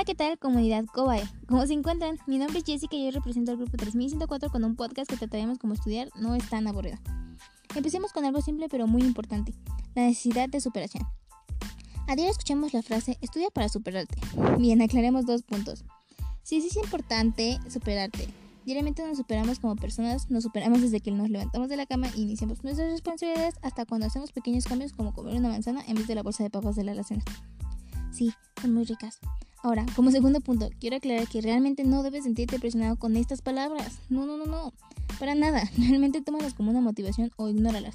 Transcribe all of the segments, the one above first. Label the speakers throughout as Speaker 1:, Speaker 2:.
Speaker 1: Hola, ¿qué tal comunidad Kobae? ¿Cómo se encuentran? Mi nombre es Jessica y yo represento al grupo 3104 con un podcast que trataremos como estudiar no es tan aburrido. Empecemos con algo simple pero muy importante, la necesidad de superación. A diario escuchamos la frase estudia para superarte. Bien, aclaremos dos puntos. Si sí, es importante superarte. Diariamente nos superamos como personas, nos superamos desde que nos levantamos de la cama e iniciamos nuestras responsabilidades hasta cuando hacemos pequeños cambios como comer una manzana en vez de la bolsa de papas de la alacena. Sí, son muy ricas. Ahora, como segundo punto, quiero aclarar que realmente no debes sentirte presionado con estas palabras. No, no, no, no. Para nada. Realmente tómalas como una motivación o ignóralas.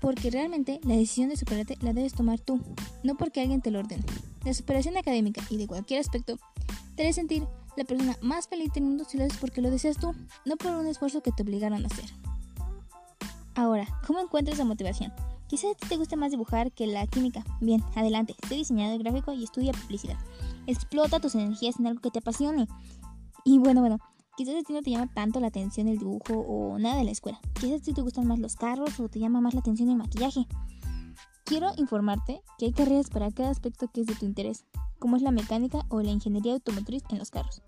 Speaker 1: Porque realmente la decisión de superarte la debes tomar tú, no porque alguien te lo ordene. La superación académica y de cualquier aspecto te debe sentir la persona más feliz del mundo si lo haces porque lo deseas tú, no por un esfuerzo que te obligaron a hacer. Ahora, ¿cómo encuentras la motivación? Quizás a ti te guste más dibujar que la química. Bien, adelante, sé diseñador gráfico y estudia publicidad. Explota tus energías en algo que te apasione. Y bueno, bueno, quizás a ti no te llama tanto la atención el dibujo o nada de la escuela. Quizás a ti te gustan más los carros o te llama más la atención el maquillaje. Quiero informarte que hay carreras para cada aspecto que es de tu interés, como es la mecánica o la ingeniería automotriz en los carros.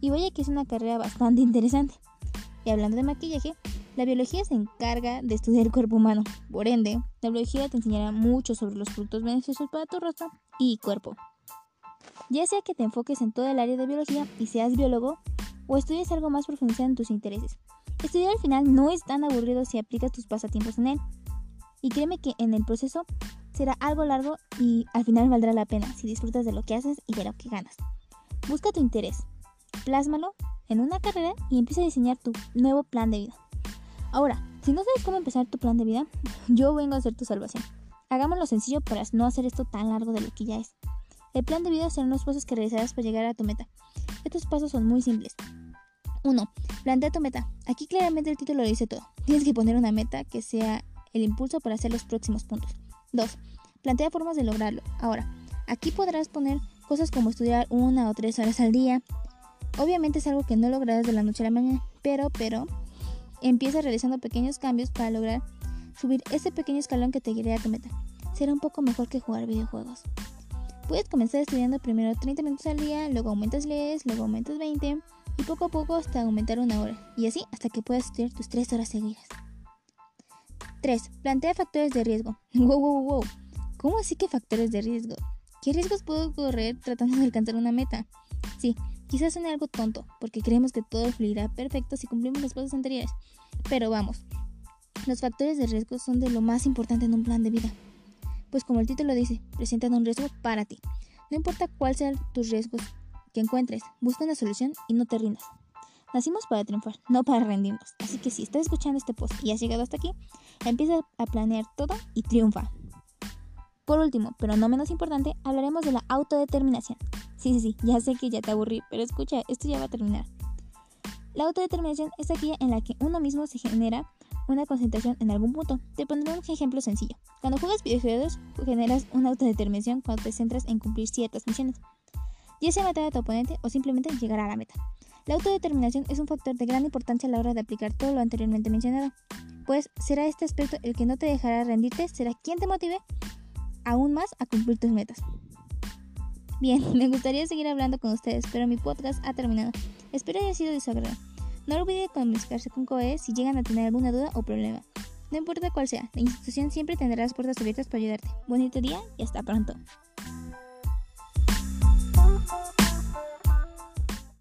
Speaker 1: Y vaya que es una carrera bastante interesante. Y hablando de maquillaje, la biología se encarga de estudiar el cuerpo humano. Por ende, la biología te enseñará mucho sobre los productos beneficiosos para tu rostro y cuerpo. Ya sea que te enfoques en todo el área de biología y seas biólogo, o estudies algo más profundizado en tus intereses. Estudiar al final no es tan aburrido si aplicas tus pasatiempos en él. Y créeme que en el proceso será algo largo y al final valdrá la pena si disfrutas de lo que haces y de lo que ganas. Busca tu interés, plásmalo en una carrera y empieza a diseñar tu nuevo plan de vida. Ahora, si no sabes cómo empezar tu plan de vida, yo vengo a hacer tu salvación. Hagámoslo sencillo para no hacer esto tan largo de lo que ya es. El plan de vida serán los pasos que realizarás para llegar a tu meta. Estos pasos son muy simples. 1. Plantea tu meta. Aquí claramente el título lo dice todo. Tienes que poner una meta que sea el impulso para hacer los próximos puntos. 2. Plantea formas de lograrlo. Ahora, aquí podrás poner cosas como estudiar una o tres horas al día. Obviamente es algo que no lograrás de la noche a la mañana, pero, pero, empieza realizando pequeños cambios para lograr subir ese pequeño escalón que te guiará a tu meta. Será un poco mejor que jugar videojuegos. Puedes comenzar estudiando primero 30 minutos al día, luego aumentas 10, luego aumentas 20 y poco a poco hasta aumentar una hora. Y así hasta que puedas estudiar tus 3 horas seguidas. 3. Plantea factores de riesgo. Wow, wow, wow. ¿Cómo así que factores de riesgo? ¿Qué riesgos puedo correr tratando de alcanzar una meta? Sí, quizás suene algo tonto, porque creemos que todo fluirá perfecto si cumplimos los pasos anteriores. Pero vamos, los factores de riesgo son de lo más importante en un plan de vida pues como el título dice, presentan un riesgo para ti. No importa cuál sean tus riesgos que encuentres, busca una solución y no te rindas. Nacimos para triunfar, no para rendirnos. Así que si estás escuchando este post y has llegado hasta aquí, empieza a planear todo y triunfa. Por último, pero no menos importante, hablaremos de la autodeterminación. Sí, sí, sí, ya sé que ya te aburrí, pero escucha, esto ya va a terminar. La autodeterminación es aquella en la que uno mismo se genera una concentración en algún punto. Te pondré un ejemplo sencillo. Cuando juegas videojuegos, generas una autodeterminación cuando te centras en cumplir ciertas misiones, ya sea matar a tu oponente o simplemente llegar a la meta. La autodeterminación es un factor de gran importancia a la hora de aplicar todo lo anteriormente mencionado, pues será este aspecto el que no te dejará rendirte, será quien te motive aún más a cumplir tus metas. Bien, me gustaría seguir hablando con ustedes, pero mi podcast ha terminado. Espero haya sido de su agrado. No olvide comunicarse con COE si llegan a tener alguna duda o problema. No importa cuál sea, la institución siempre tendrá las puertas abiertas para ayudarte. Bonito día y hasta pronto.